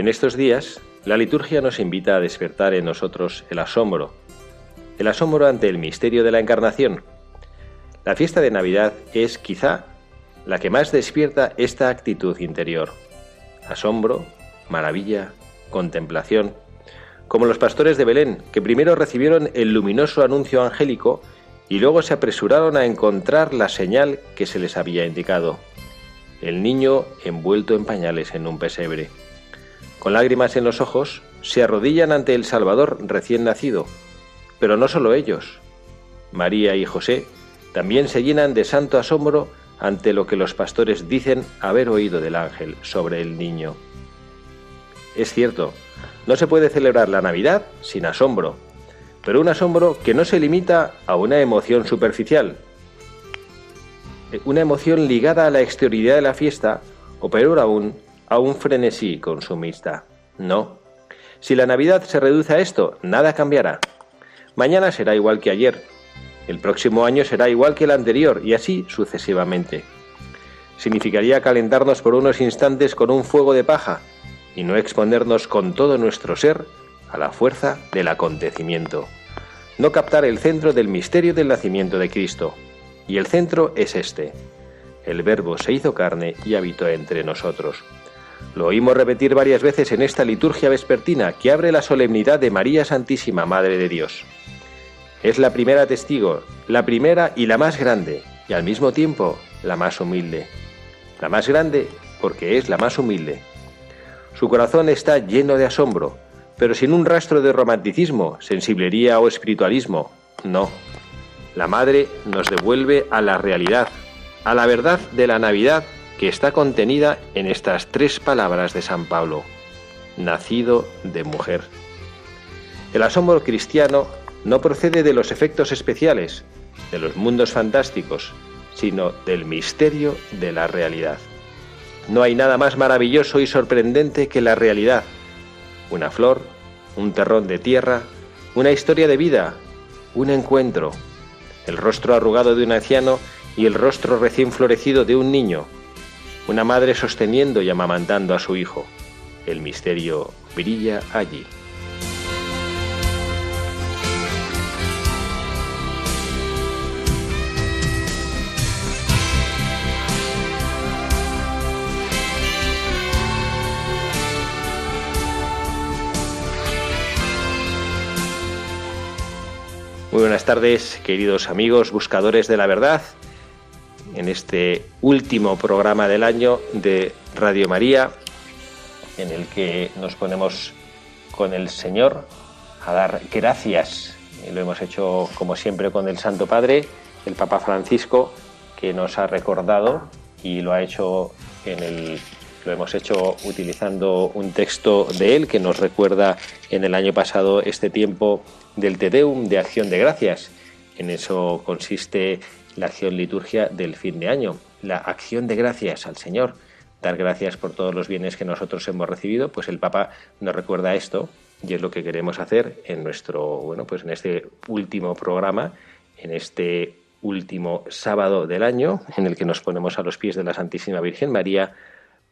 En estos días, la liturgia nos invita a despertar en nosotros el asombro, el asombro ante el misterio de la Encarnación. La fiesta de Navidad es quizá la que más despierta esta actitud interior. Asombro, maravilla, contemplación, como los pastores de Belén, que primero recibieron el luminoso anuncio angélico y luego se apresuraron a encontrar la señal que se les había indicado. El niño envuelto en pañales en un pesebre con lágrimas en los ojos, se arrodillan ante el Salvador recién nacido. Pero no solo ellos. María y José también se llenan de santo asombro ante lo que los pastores dicen haber oído del ángel sobre el niño. Es cierto, no se puede celebrar la Navidad sin asombro, pero un asombro que no se limita a una emoción superficial, una emoción ligada a la exterioridad de la fiesta, o peor aún, a un frenesí consumista. No. Si la Navidad se reduce a esto, nada cambiará. Mañana será igual que ayer. El próximo año será igual que el anterior y así sucesivamente. Significaría calentarnos por unos instantes con un fuego de paja y no exponernos con todo nuestro ser a la fuerza del acontecimiento. No captar el centro del misterio del nacimiento de Cristo. Y el centro es este. El Verbo se hizo carne y habitó entre nosotros. Lo oímos repetir varias veces en esta liturgia vespertina que abre la solemnidad de María Santísima, Madre de Dios. Es la primera testigo, la primera y la más grande, y al mismo tiempo la más humilde. La más grande porque es la más humilde. Su corazón está lleno de asombro, pero sin un rastro de romanticismo, sensiblería o espiritualismo. No. La Madre nos devuelve a la realidad, a la verdad de la Navidad que está contenida en estas tres palabras de San Pablo, nacido de mujer. El asombro cristiano no procede de los efectos especiales, de los mundos fantásticos, sino del misterio de la realidad. No hay nada más maravilloso y sorprendente que la realidad. Una flor, un terrón de tierra, una historia de vida, un encuentro, el rostro arrugado de un anciano y el rostro recién florecido de un niño, una madre sosteniendo y amamantando a su hijo. El misterio brilla allí. Muy buenas tardes, queridos amigos, buscadores de la verdad en este último programa del año de Radio María, en el que nos ponemos con el Señor a dar gracias. Lo hemos hecho, como siempre, con el Santo Padre, el Papa Francisco, que nos ha recordado y lo ha hecho en el lo hemos hecho utilizando un texto de él que nos recuerda en el año pasado este tiempo del Te Deum de acción de gracias. En eso consiste la acción liturgia del fin de año, la acción de gracias al Señor, dar gracias por todos los bienes que nosotros hemos recibido, pues el Papa nos recuerda esto y es lo que queremos hacer en nuestro, bueno, pues en este último programa, en este último sábado del año, en el que nos ponemos a los pies de la Santísima Virgen María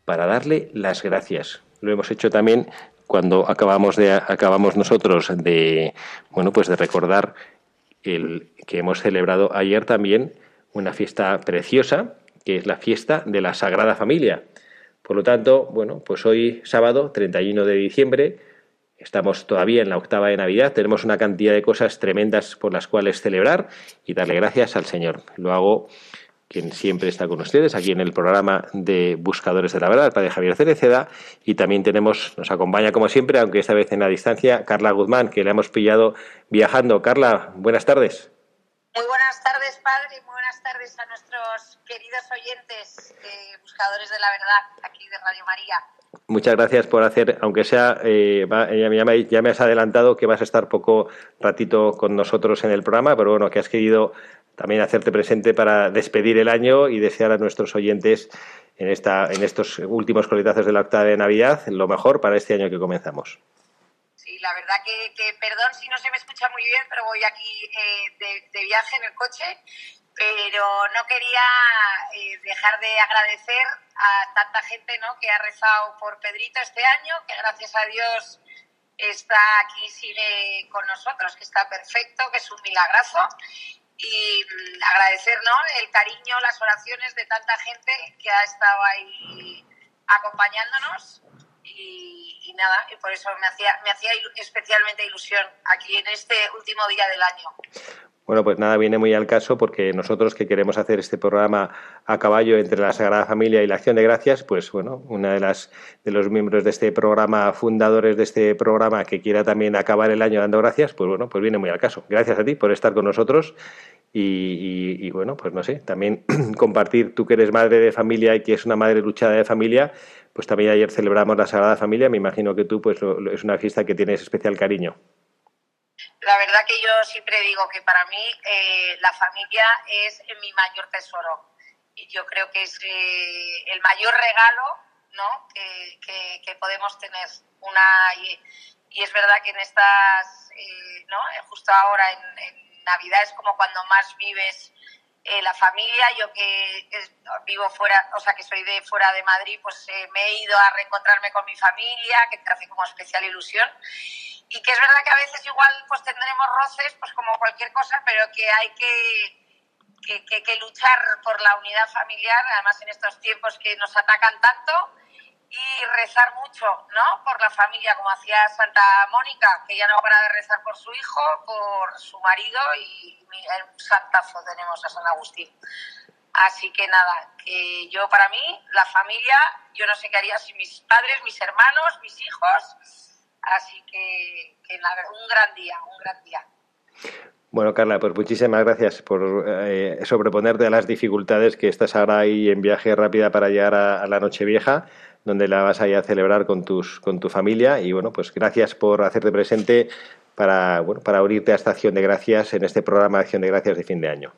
para darle las gracias. Lo hemos hecho también cuando acabamos de acabamos nosotros de bueno, pues de recordar el que hemos celebrado ayer también una fiesta preciosa, que es la fiesta de la Sagrada Familia. Por lo tanto, bueno, pues hoy sábado 31 de diciembre Estamos todavía en la octava de Navidad, tenemos una cantidad de cosas tremendas por las cuales celebrar y darle gracias al Señor. Lo hago quien siempre está con ustedes aquí en el programa de Buscadores de la Verdad, el padre Javier Cereceda, y también tenemos, nos acompaña como siempre, aunque esta vez en la distancia, Carla Guzmán, que le hemos pillado viajando. Carla, buenas tardes. Muy buenas tardes, padre, y muy buenas tardes a nuestros queridos oyentes de Buscadores de la Verdad, aquí de Radio María. Muchas gracias por hacer, aunque sea, eh, ya, me, has adelantado que vas a estar poco ratito con nosotros en el programa, pero bueno, que has querido también hacerte presente para despedir el año y desear a nuestros oyentes en, esta, en estos últimos coletazos de la octava de Navidad lo mejor para este año que comenzamos. Sí, la verdad que, perdón si no se me escucha muy bien, pero voy aquí eh, de, viaje en el coche pero no quería eh, dejar de agradecer a tanta gente ¿no? que ha rezado por Pedrito este año, que gracias a Dios está aquí, sigue con nosotros, que está perfecto, que es un milagrazo. Y mm, agradecer el cariño, las oraciones de tanta gente que ha estado ahí acompañándonos. Y nada, y por eso me hacía, me hacía especialmente ilusión aquí en este último día del año. Bueno, pues nada, viene muy al caso porque nosotros que queremos hacer este programa a caballo entre la Sagrada Familia y la Acción de Gracias, pues bueno, una de las de los miembros de este programa, fundadores de este programa, que quiera también acabar el año dando gracias, pues bueno, pues viene muy al caso. Gracias a ti por estar con nosotros y, bueno, pues no sé, también compartir, tú que eres madre de familia y que es una madre luchada de familia, pues también ayer celebramos la Sagrada Familia, me imagino que tú pues es una fiesta que tienes especial cariño. La verdad que yo siempre digo que para mí eh, la familia es mi mayor tesoro. Y yo creo que es eh, el mayor regalo ¿no? que, que, podemos tener. Una, y, es verdad que en estas, eh, ¿no? justo ahora en, Navidad es como cuando más vives la familia. Yo que, vivo fuera, o sea, que soy de fuera de Madrid, pues me he ido a reencontrarme con mi familia, que te hace como especial ilusión y que es verdad que a veces igual pues tendremos roces, pues como cualquier cosa, pero que hay que, que, que, luchar por la unidad familiar, además en estos tiempos que nos atacan tanto, y rezar mucho, ¿no? Por la familia, como hacía Santa Mónica, que ya no para de rezar por su hijo, por su marido y un santazo tenemos a San Agustín. Así que nada, que yo para mí, la familia, yo no sé qué haría si mis padres, mis hermanos, mis hijos, Así que, un gran día, un gran día. Bueno, Carla, pues muchísimas gracias por eh, sobreponerte a las dificultades que estás ahora ahí en viaje rápida para llegar a, la Nochevieja, donde la vas a ir a celebrar con, tus, con tu familia. Y bueno, pues gracias por hacerte presente para, bueno, para unirte a esta acción de gracias en este programa de acción de gracias de fin de año.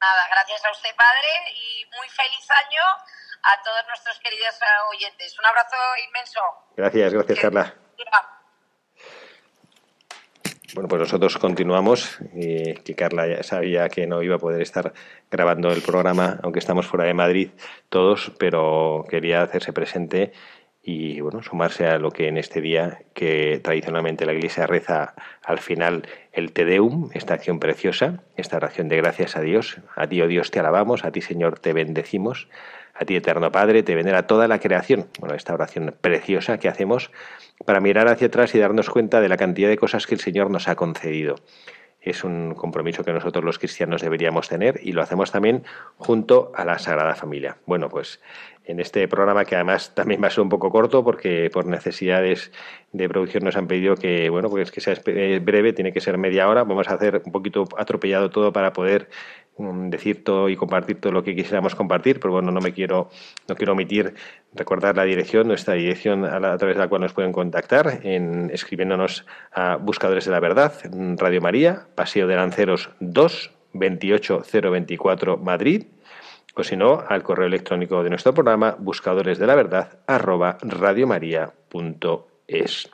Nada, gracias a usted, padre, y muy feliz año a todos nuestros queridos oyentes. Un abrazo inmenso. Gracias, gracias, Carla. Bueno, pues nosotros continuamos. y que Carla ya sabía que no iba a poder estar grabando el programa, aunque estamos fuera de Madrid todos, pero quería hacerse presente y bueno, sumarse a lo que en este día, que tradicionalmente la Iglesia reza al final el Te Deum, esta acción preciosa, esta oración de gracias a Dios. A ti, oh Dios, te alabamos, a ti, Señor, te bendecimos, a ti, eterno Padre, te venera toda la creación. Bueno, esta oración preciosa que hacemos para mirar hacia atrás y darnos cuenta de la cantidad de cosas que el Señor nos ha concedido. Es un compromiso que nosotros los cristianos deberíamos tener y lo hacemos también junto a la Sagrada Familia. Bueno, pues en este programa que además también va a ser un poco corto porque por necesidades de producción nos han pedido que, bueno, pues que sea breve, tiene que ser media hora. Vamos a hacer un poquito atropellado todo para poder decir todo y compartir todo lo que quisiéramos compartir, pero bueno, no me quiero, no quiero omitir recordar la dirección, nuestra dirección a, través de la cual nos pueden contactar, en, escribiéndonos a Buscadores de la Verdad, Radio María, Paseo de Lanceros 2, 28024 Madrid o si no, al correo electrónico de nuestro programa, buscadores de la verdad, arroba radiomaria.es.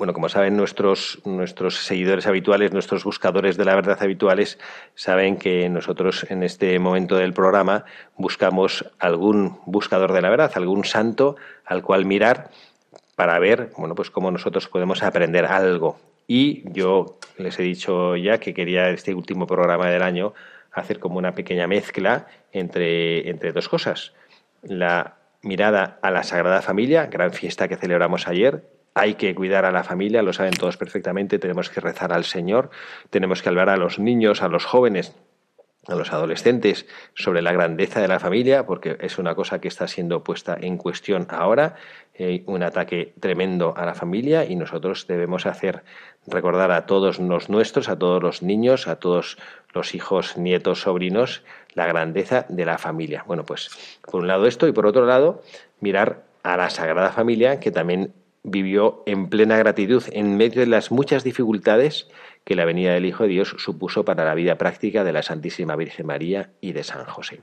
Bueno, como saben nuestros, nuestros seguidores habituales, nuestros buscadores de la verdad habituales, saben que nosotros en este momento del programa buscamos algún buscador de la verdad, algún santo al cual mirar para ver, bueno, pues cómo nosotros podemos aprender algo Y yo les he dicho ya que quería este último programa del año hacer como una pequeña mezcla entre, entre dos cosas. La mirada a la Sagrada Familia, gran fiesta que celebramos ayer, hay que cuidar a la familia, lo saben todos perfectamente, tenemos que rezar al Señor, tenemos que hablar a los niños, a los jóvenes, a los adolescentes sobre la grandeza de la familia, porque es una cosa que está siendo puesta en cuestión ahora, eh, un ataque tremendo a la familia y nosotros debemos hacer recordar a todos los nuestros, a todos los niños, a todos los hijos, nietos, sobrinos, la grandeza de la familia. Bueno, pues por un lado esto y por otro lado mirar a la Sagrada Familia que también vivió en plena gratitud en medio de las muchas dificultades que la venida del Hijo de Dios supuso para la vida práctica de la Santísima Virgen María y de San José.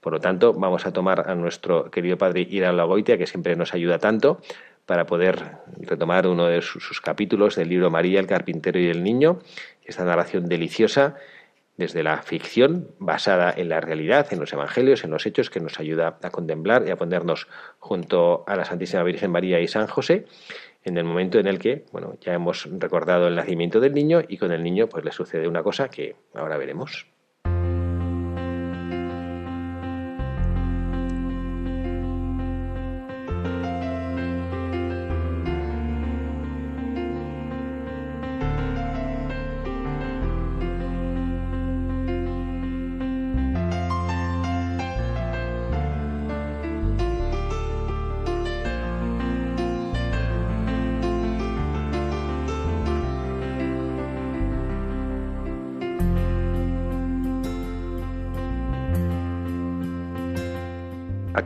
Por lo tanto, vamos a tomar a nuestro querido padre Ira Lagoitia, que siempre nos ayuda tanto, para poder retomar uno de sus, capítulos del libro María, el carpintero y el niño, esta narración deliciosa desde la ficción basada en la realidad, en los evangelios, en los hechos, que nos ayuda a contemplar y a ponernos junto a la Santísima Virgen María y San José en el momento en el que, bueno, ya hemos recordado el nacimiento del niño y con el niño pues le sucede una cosa que ahora veremos.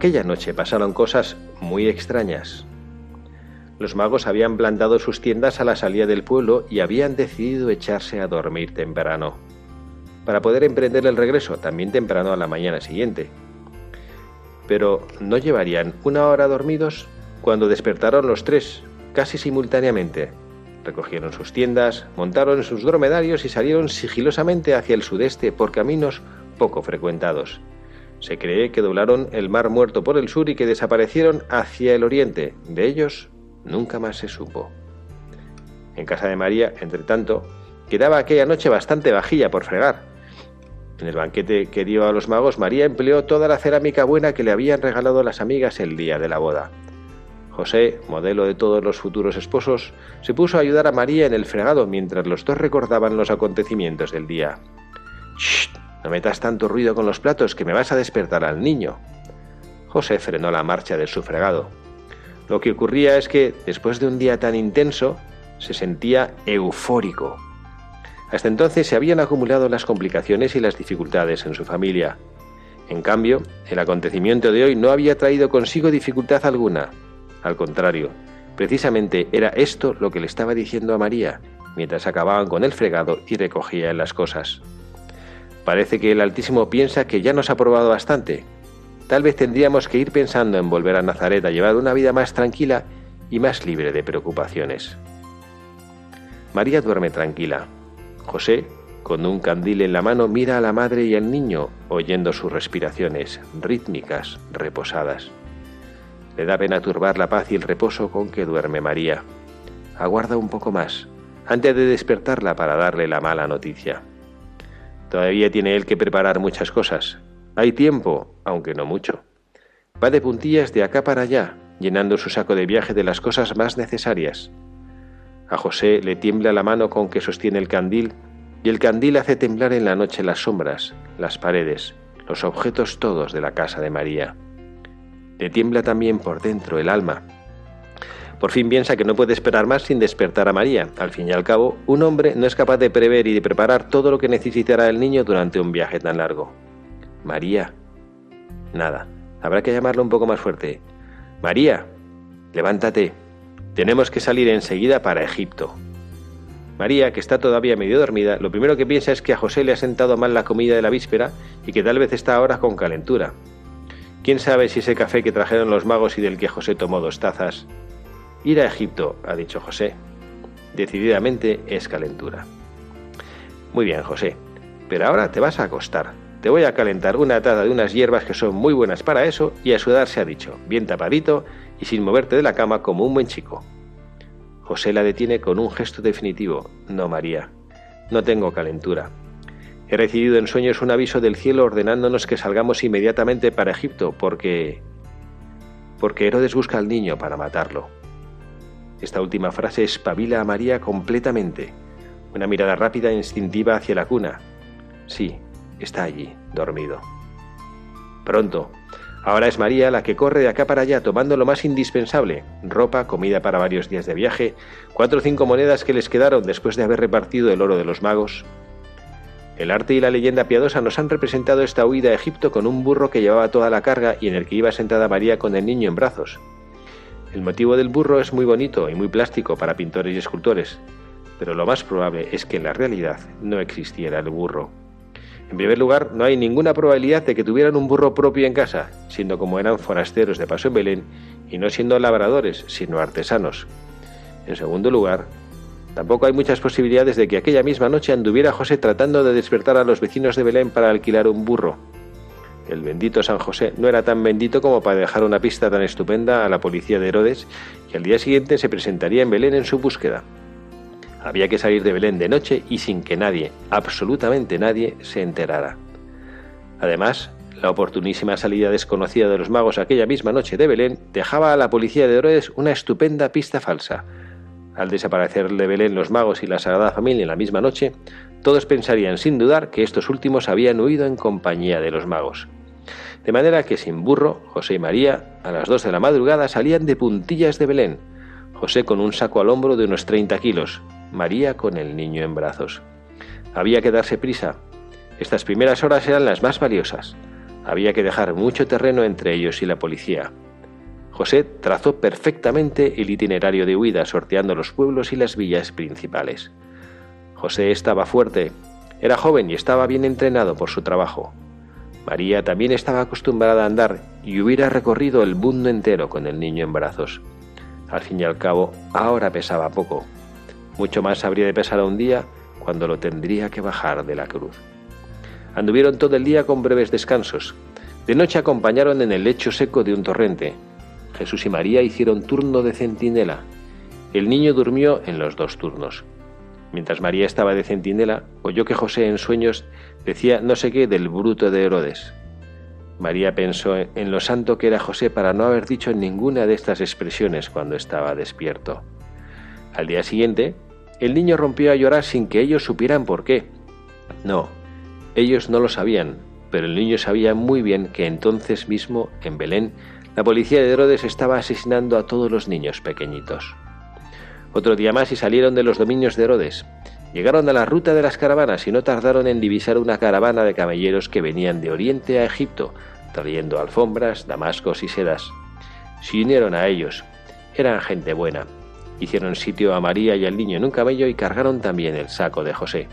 Noche pasaron cosas muy extrañas. Los magos habían plantado sus tiendas a la salida del pueblo y habían decidido echarse a dormir temprano, para poder emprender el regreso también temprano a la mañana siguiente. Pero ¿no llevarían una hora dormidos cuando despertaron los tres, casi simultáneamente? Recogieron sus tiendas, montaron sus dromedarios y salieron sigilosamente hacia el sudeste por caminos poco frecuentados. Se cree que doblaron el mar muerto por el sur y que desaparecieron hacia el oriente. De ellos nunca más se supo. En casa de María, entre tanto, quedaba aquella noche bastante vajilla por fregar. En el banquete que dio a los magos, María empleó toda la cerámica buena que le habían regalado las amigas el día de la boda. José, modelo de todos los futuros esposos, se puso a ayudar a María en el fregado mientras los dos recordaban los acontecimientos del día. No metas tanto ruido con los platos que me vas a despertar al niño. José frenó la marcha del sufragado. Lo que ocurría es que, después de un día tan intenso, se sentía eufórico. Hasta entonces se habían acumulado las complicaciones y las dificultades en su familia. En cambio, el acontecimiento de hoy no había traído consigo dificultad alguna. Al contrario, precisamente era esto lo que le estaba diciendo a María, mientras acababan con el fregado y recogían las cosas. Parece que el Altísimo piensa que ya nos ha probado bastante. Tal vez tendríamos que ir pensando en volver a Nazaret a llevar una vida más tranquila y más libre de preocupaciones. María duerme tranquila. José, con un candil en la mano, mira a la madre y al niño, oyendo sus respiraciones, rítmicas, reposadas. Le da pena turbar la paz y el reposo con que duerme María. Aguarda un poco más, antes de despertarla para darle la mala noticia. Todavía tiene él que preparar muchas cosas. Hay tiempo, aunque no mucho. Va de puntillas de acá para allá, llenando su saco de viaje de las cosas más necesarias. A José le tiembla la mano con que sostiene el candil, y el candil hace temblar en la noche las sombras, las paredes, los objetos todos de la casa de María. Le tiembla también por dentro el alma, por fin piensa que no puede esperar más sin despertar a María. Al fin y al cabo, un hombre no es capaz de prever y de preparar todo lo que necesitará el niño durante un viaje tan largo. María. Nada. Habrá que llamarlo un poco más fuerte. María, levántate. Tenemos que salir enseguida para Egipto. María, que está todavía medio dormida, lo primero que piensa es que a José le ha sentado mal la comida de la víspera y que tal vez está ahora con calentura. ¿Quién sabe si ese café que trajeron los magos y del que José tomó dos tazas Ir a Egipto, ha dicho José. Decididamente es calentura. Muy bien, José, pero ahora te vas a acostar. Te voy a calentar una taza de unas hierbas que son muy buenas para eso y a sudar se ha dicho, bien tapadito y sin moverte de la cama como un buen chico. José la detiene con un gesto definitivo. No, María, no tengo calentura. He recibido en sueños un aviso del cielo ordenándonos que salgamos inmediatamente para Egipto porque... porque Herodes busca al niño para matarlo. Esta última frase espabila a María completamente. Una mirada rápida e instintiva hacia la cuna. Sí, está allí, dormido. Pronto, Ahora es María la que corre de acá para allá tomando lo más indispensable, ropa, comida para varios días de viaje, cuatro o cinco monedas que les quedaron después de haber repartido el oro de los magos. El arte y la leyenda piadosa nos han representado esta huida a Egipto con un burro que llevaba toda la carga y en el que iba sentada María con el niño en brazos. El motivo del burro es muy bonito y muy plástico para pintores y escultores, pero lo más probable es que en la realidad no existiera el burro. En primer lugar, no hay ninguna probabilidad de que tuvieran un burro propio en casa, siendo como eran forasteros de paso en Belén y no siendo labradores, sino artesanos. En segundo lugar, tampoco hay muchas posibilidades de que aquella misma noche anduviera José tratando de despertar a los vecinos de Belén para alquilar un burro. El bendito San José no era tan bendito como para dejar una pista tan estupenda a la policía de Herodes y al día siguiente se presentaría en Belén en su búsqueda. Había que salir de Belén de noche y sin que nadie, absolutamente nadie, se enterara. Además, la oportunísima salida desconocida de los magos aquella misma noche de Belén dejaba a la policía de Herodes una estupenda pista falsa. Al desaparecer de Belén los magos y la Sagrada Familia en la misma noche, todos pensarían sin dudar que estos últimos habían huido en compañía de los magos. De manera que sin burro, José y María, a las dos de la madrugada, salían de puntillas de Belén, José con un saco al hombro de unos 30 kilos, María con el niño en brazos. Había que darse prisa. Estas primeras horas eran las más valiosas. Había que dejar mucho terreno entre ellos y la policía. José trazó perfectamente el itinerario de huida, sorteando los pueblos y las villas principales. José estaba fuerte, era joven y estaba bien entrenado por su trabajo. María también estaba acostumbrada a andar y hubiera recorrido el mundo entero con el niño en brazos. Al fin y al cabo, ahora pesaba poco, mucho más habría de pesar un día cuando lo tendría que bajar de la cruz. Anduvieron todo el día con breves descansos. De noche acompañaron en el lecho seco de un torrente. Jesús y María hicieron turno de centinela. El niño durmió en los dos turnos. Mientras María estaba de centinela, oyó que José en sueños decía no sé qué del bruto de Herodes. María pensó en lo santo que era José para no haber dicho ninguna de estas expresiones cuando estaba despierto. Al día siguiente, el niño rompió a llorar sin que ellos supieran por qué. No, ellos no lo sabían, pero el niño sabía muy bien que entonces mismo, en Belén, la policía de Herodes estaba asesinando a todos los niños pequeñitos. Otro día más y salieron de los dominios de Herodes. Llegaron a la ruta de las caravanas y no tardaron en divisar una caravana de camelleros que venían de Oriente a Egipto, trayendo alfombras, damascos y sedas. Se unieron a ellos. Eran gente buena, Hicieron sitio a María y al niño en un camello y cargaron también el saco de José.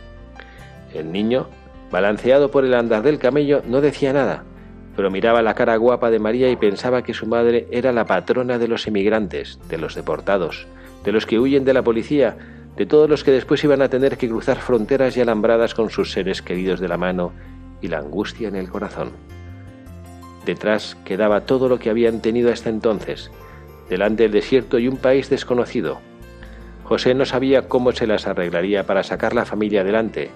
El niño, balanceado por el andar del camello, no decía nada, pero miraba la cara guapa de María y pensaba que su madre era la patrona de los emigrantes, de los deportados, de los que huyen de la policía, de todos los que después iban a tener que cruzar fronteras y alambradas con sus seres queridos de la mano y la angustia en el corazón. Detrás quedaba todo lo que habían tenido hasta entonces, delante del desierto y un país desconocido. José no sabía cómo se las arreglaría para sacar la familia adelante.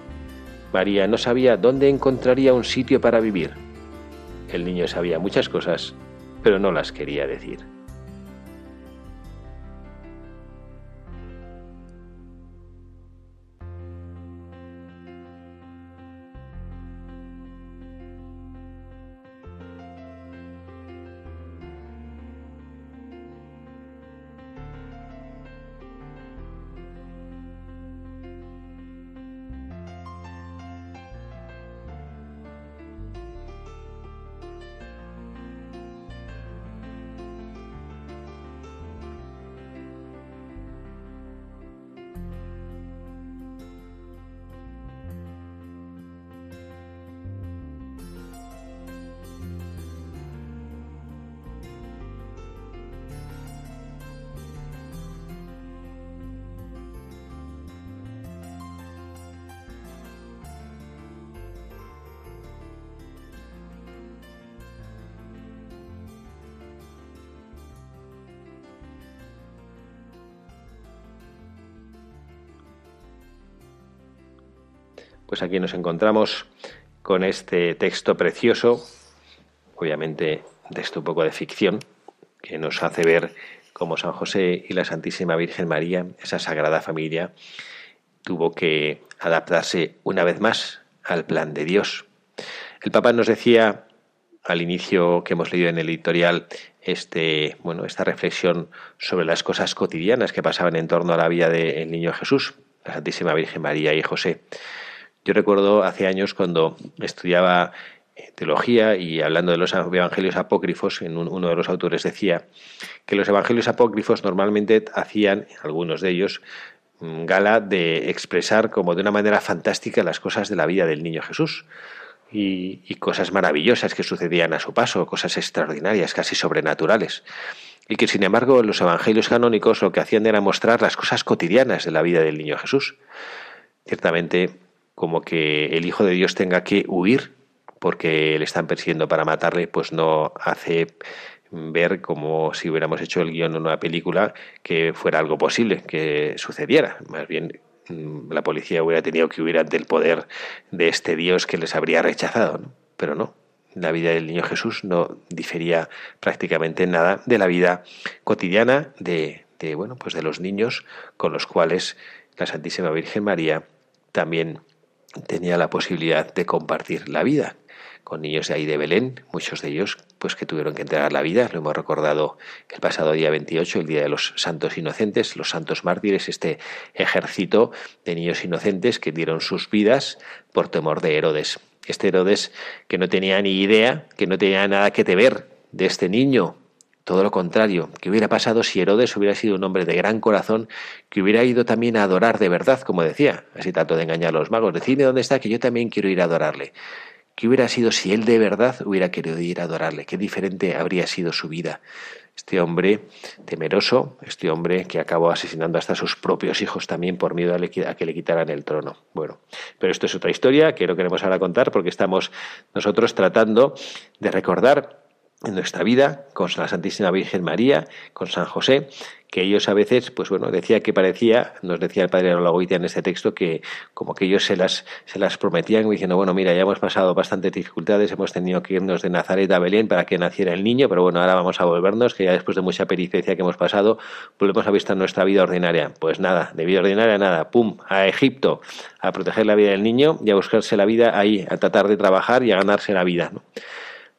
María no sabía dónde encontraría un sitio para vivir. El niño sabía muchas cosas, pero no las quería decir. Pues aquí nos encontramos con este texto precioso, obviamente de esto un poco de ficción, que nos hace ver cómo San José y la Santísima Virgen María, esa sagrada familia, tuvo que adaptarse una vez más al plan de Dios. El Papa nos decía al inicio que hemos leído en el editorial este, bueno, esta reflexión sobre las cosas cotidianas que pasaban en torno a la vida del niño Jesús, la Santísima Virgen María y José. Yo recuerdo hace años cuando estudiaba eh, teología y hablando de los evangelios apócrifos, en uno de los autores decía que los evangelios apócrifos normalmente hacían, algunos de ellos, mm, gala de expresar como de una manera fantástica las cosas de la vida del niño Jesús. Y, y, cosas maravillosas que sucedían a su paso, cosas extraordinarias, casi sobrenaturales. Y que sin embargo los evangelios canónicos lo que hacían era mostrar las cosas cotidianas de la vida del niño Jesús. Ciertamente como que el Hijo de Dios tenga que huir porque le están persiguiendo para matarle, pues no hace ver como si hubiéramos hecho el guion en una película que fuera algo posible, que sucediera. Más bien mm, la policía hubiera tenido que huir ante el poder de este Dios que les habría rechazado, pero no. La vida del niño Jesús no difería prácticamente nada de la vida cotidiana de, de bueno, pues de los niños con los cuales la Santísima Virgen María también tenía la posibilidad de compartir la vida con niños de ahí de Belén, muchos de ellos pues que tuvieron que entregar la vida, lo hemos recordado el pasado día 28, el día de los santos inocentes, los santos mártires, este ejército de niños inocentes que dieron sus vidas por temor de Herodes. Este Herodes que no tenía ni idea, que no tenía nada que ver de este niño todo lo contrario, ¿qué hubiera pasado si Herodes hubiera sido un hombre de gran corazón que hubiera ido también a adorar de verdad, como decía, así tanto de engañar a los magos? Decidme dónde está, que yo también quiero ir a adorarle. ¿Qué hubiera sido si él de verdad hubiera querido ir a adorarle? ¿Qué diferente habría sido su vida? Este hombre temeroso, este hombre que acabó asesinando hasta a sus propios hijos también por miedo a, que le quitaran el trono. Bueno, pero esto es otra historia que no queremos ahora contar porque estamos nosotros tratando de recordar en nuestra vida con la Santísima Virgen María, con San José, que ellos a veces, pues bueno, decía que parecía, nos decía el padre Olagoitia en este texto, que como que ellos se las, se las prometían diciendo, bueno, mira, ya hemos pasado bastantes dificultades, hemos tenido que irnos de Nazaret a Belén para que naciera el niño, pero bueno, ahora vamos a volvernos, que ya después de mucha peripecia que hemos pasado, volvemos a vista nuestra vida ordinaria. Pues nada, de vida ordinaria nada, pum, a Egipto, a proteger la vida del niño y a buscarse la vida ahí, a tratar de trabajar y a ganarse la vida. ¿no?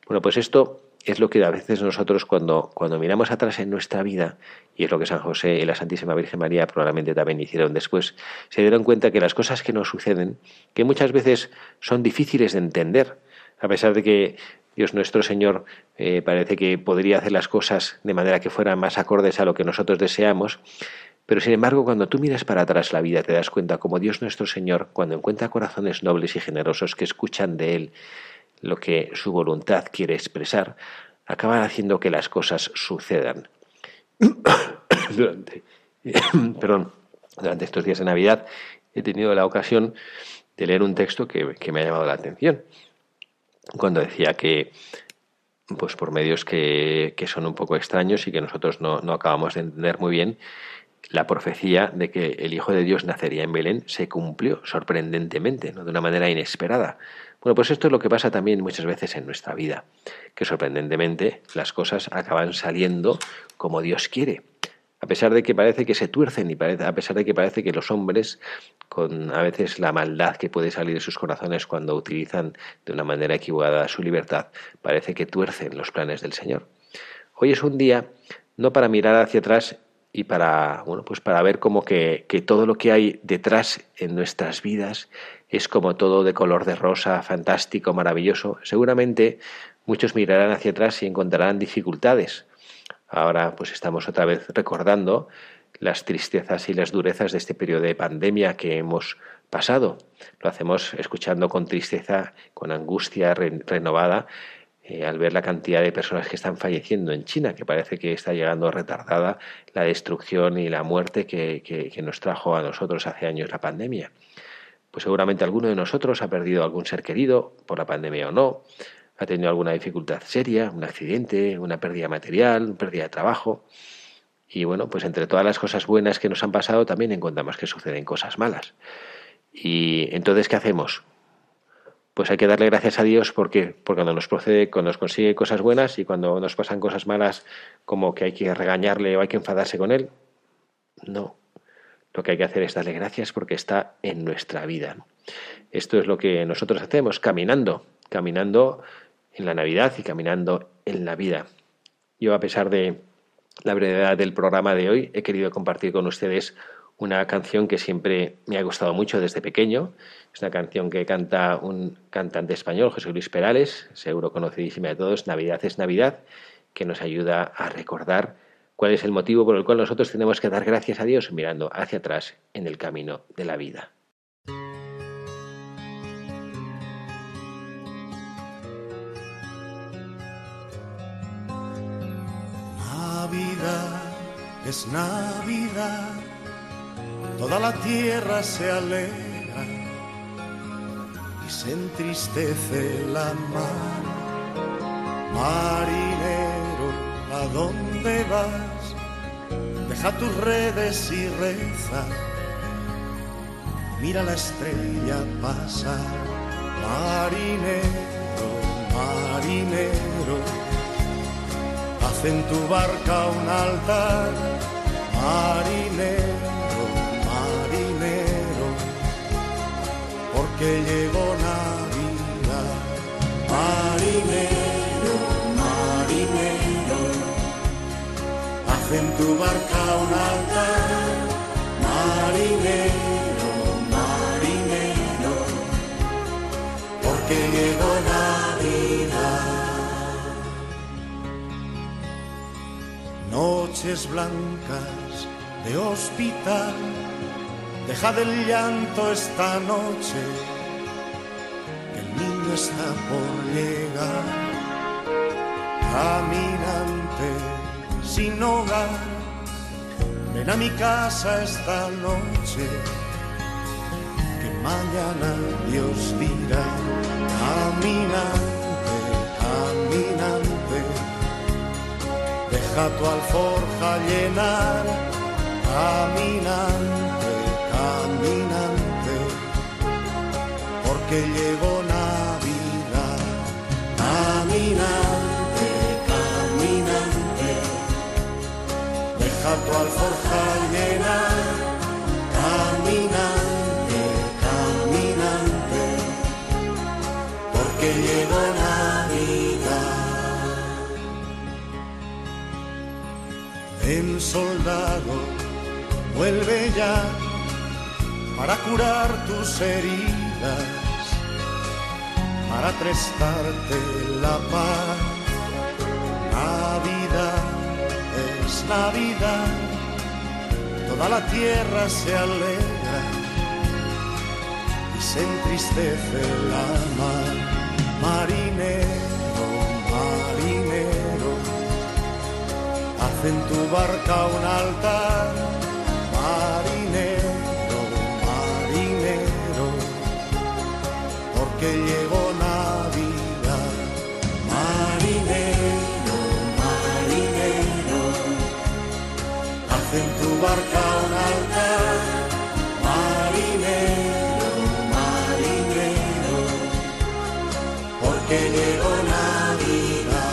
Bueno, pues esto es lo que a veces nosotros cuando, cuando miramos atrás en nuestra vida, y es lo que San José y la Santísima Virgen María probablemente también hicieron después, se dieron cuenta que las cosas que nos suceden, que muchas veces son difíciles de entender, a pesar de que Dios nuestro Señor eh, parece que podría hacer las cosas de manera que fueran más acordes a lo que nosotros deseamos, pero sin embargo cuando tú miras para atrás la vida te das cuenta como Dios nuestro Señor, cuando encuentra corazones nobles y generosos que escuchan de Él, lo que su voluntad quiere expresar, acaban haciendo que las cosas sucedan. durante, perdón, durante estos días de Navidad he tenido la ocasión de leer un texto que, me ha llamado la atención. Cuando decía que, pues por medios que, son un poco extraños y que nosotros no, no acabamos de entender muy bien, la profecía de que el Hijo de Dios nacería en Belén se cumplió sorprendentemente, ¿no? de una manera inesperada. Bueno, pues esto es lo que pasa también muchas veces en nuestra vida, que sorprendentemente las cosas acaban saliendo como Dios quiere. A pesar de que parece que se tuercen y a pesar de que parece que los hombres, con a veces la maldad que puede salir de sus corazones cuando utilizan de una manera equivocada su libertad, parece que tuercen los planes del Señor. Hoy es un día no para mirar hacia atrás y para, bueno, pues para ver como que, que todo lo que hay detrás en nuestras vidas es como todo de color de rosa, fantástico, maravilloso. Seguramente muchos mirarán hacia atrás y encontrarán dificultades. Ahora pues estamos otra vez recordando las tristezas y las durezas de este periodo de pandemia que hemos pasado. Lo hacemos escuchando con tristeza, con angustia renovada, eh, al ver la cantidad de personas que están falleciendo en China, que parece que está llegando retardada la destrucción y la muerte que, que nos trajo a nosotros hace años la pandemia pues seguramente alguno de nosotros ha perdido algún ser querido, por la pandemia o no, ha tenido alguna dificultad seria, un accidente, una pérdida material, una pérdida de trabajo. Y bueno, pues entre todas las cosas buenas que nos han pasado también encontramos que suceden cosas malas. Y entonces, ¿qué hacemos? Pues hay que darle gracias a Dios porque, porque cuando nos procede, cuando nos consigue cosas buenas y cuando nos pasan cosas malas, como que hay que regañarle o hay que enfadarse con él. No. Lo que hay que hacer es darle gracias porque está en nuestra vida. Esto es lo que nosotros hacemos, caminando, caminando en la Navidad y caminando en la vida. Yo, a pesar de la brevedad del programa de hoy, he querido compartir con ustedes una canción que siempre me ha gustado mucho desde pequeño. Es una canción que canta un cantante español, José Luis Perales, seguro conocidísima de todos, Navidad es Navidad, que nos ayuda a recordar cuál es el motivo por el cual nosotros tenemos que dar gracias a Dios mirando hacia atrás en el camino de la vida. Navidad es Navidad, toda la tierra se alegra y se entristece la mar. Marinero, ¿a dónde vas? Deja tus redes y reza. Mira la estrella pasar. Marinero, marinero en tu barca un altar, marinero, porque llegó Navidad, marinero, marinero, haz en tu barca un altar, marinero, marinero, porque llegó Navidad. noches blancas de hospital, deja del llanto esta noche, por llegar, caminante sin hogar, ven a mi casa esta noche, que mañana Dios dirá, caminante, caminante deja tu alforja llenar, caminante, caminante, porque llegó caminante, caminante, deja tu alforja llenar, caminante, caminante, porque llegó Navidad. El soldado vuelve ya para curar tus heridas, para prestarte la paz. Navidad es Navidad, toda la tierra se alegra y se entristece la mar. Marinero, marinero en tu barca un altar, marinero, marinero, porque llegó barca un altar, marinero, marinero, porque llegó Navidad.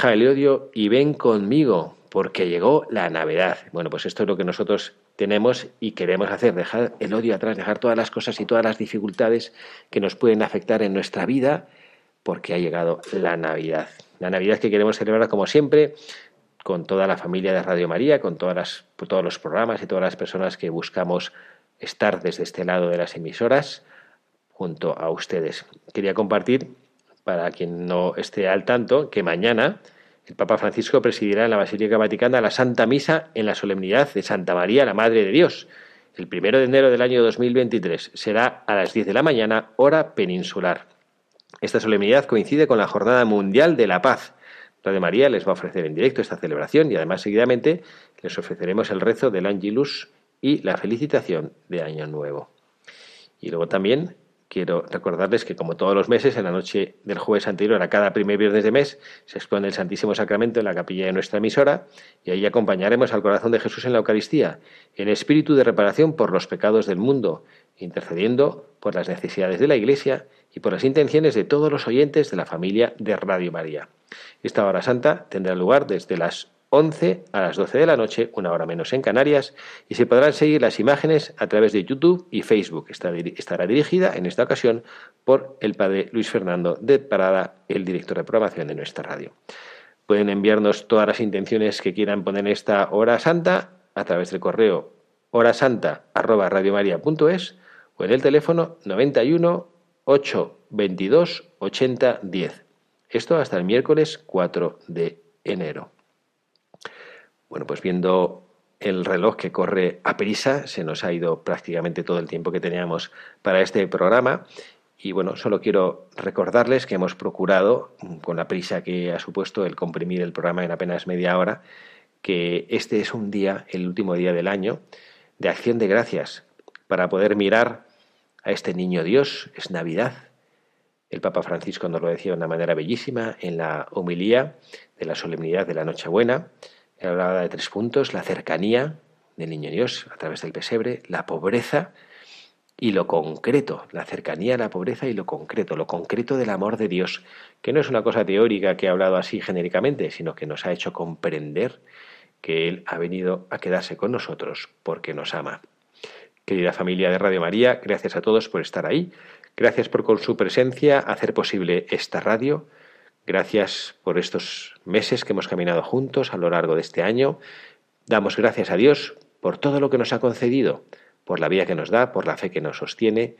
Deja el odio y ven conmigo, porque llegó la Navidad. Bueno, pues esto es lo que nosotros tenemos y queremos hacer, dejar el odio atrás, dejar todas las cosas y todas las dificultades que nos pueden afectar en nuestra vida, porque ha llegado la Navidad. La Navidad que queremos celebrar como siempre, con toda la familia de Radio María, con todas las, todos los programas y todas las personas que buscamos estar desde este lado de las emisoras junto a ustedes. Quería compartir, para quien no esté al tanto, que mañana el Papa Francisco presidirá en la Basílica Vaticana la Santa Misa en la solemnidad de Santa María, la Madre de Dios. El primero de enero del año 2023 será a las 10 de la mañana, hora peninsular. Esta solemnidad coincide con la Jornada Mundial de la Paz. Radio María les va a ofrecer en directo esta celebración y además seguidamente les ofreceremos el rezo del Angelus y la felicitación de Año Nuevo. Y luego también quiero recordarles que como todos los meses, en la noche del jueves anterior a cada primer viernes de mes, se expone el Santísimo Sacramento en la capilla de nuestra emisora y ahí acompañaremos al corazón de Jesús en la Eucaristía, en espíritu de reparación por los pecados del mundo, intercediendo por las necesidades de la Iglesia y por las intenciones de todos los oyentes de la familia de Radio María. Esta hora santa tendrá lugar desde las 11 a las 12 de la noche, una hora menos en Canarias, y se podrán seguir las imágenes a través de YouTube y Facebook. Estará dirigida en esta ocasión por el padre Luis Fernando de Parada, el director de programación de nuestra radio. Pueden enviarnos todas las intenciones que quieran poner en esta hora santa a través del correo horasanta@radiomaria.es o en el teléfono 91 822 80 10. Esto hasta el miércoles 4 de enero. Bueno, pues viendo el reloj que corre a prisa, se nos ha ido prácticamente todo el tiempo que teníamos para este programa. Y bueno, solo quiero recordarles que hemos procurado, con la prisa que ha supuesto el comprimir el programa en apenas media hora, que este es un día, el último día del año, de acción de gracias, para poder mirar a este niño Dios. Es Navidad. El Papa Francisco nos lo decía de una manera bellísima en la homilía de la solemnidad de la Nochebuena. Él hablaba de tres puntos, la cercanía del niño Dios a través del pesebre, la pobreza y lo concreto, la cercanía, la pobreza y lo concreto, lo concreto del amor de Dios, que no es una cosa teórica que ha hablado así genéricamente, sino que nos ha hecho comprender que Él ha venido a quedarse con nosotros porque nos ama. Querida familia de Radio María, gracias a todos por estar ahí, gracias por con su presencia hacer posible esta radio, gracias por estos meses que hemos caminado juntos a lo largo de este año, damos gracias a Dios por todo lo que nos ha concedido, por la vida que nos da, por la fe que nos sostiene,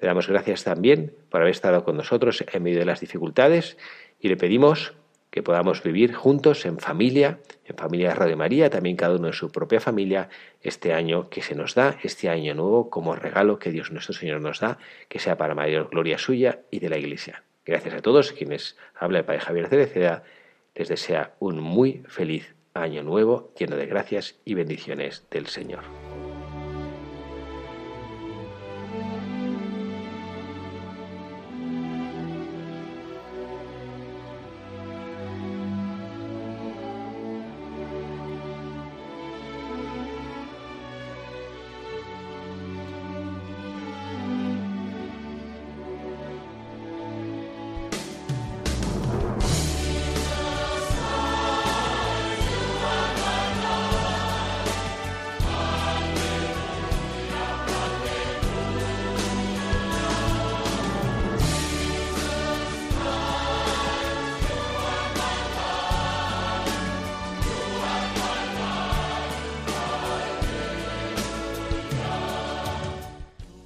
le damos gracias también por haber estado con nosotros en medio de las dificultades y le pedimos que podamos vivir juntos en familia, en familia de Radio María, también cada uno en su propia familia, este año que se nos da, este año nuevo, como regalo que Dios nuestro Señor nos da, que sea para mayor gloria suya y de la Iglesia. Gracias a todos quienes habla el Padre Javier Cereceda, les desea un muy feliz año nuevo, lleno de gracias y bendiciones del Señor.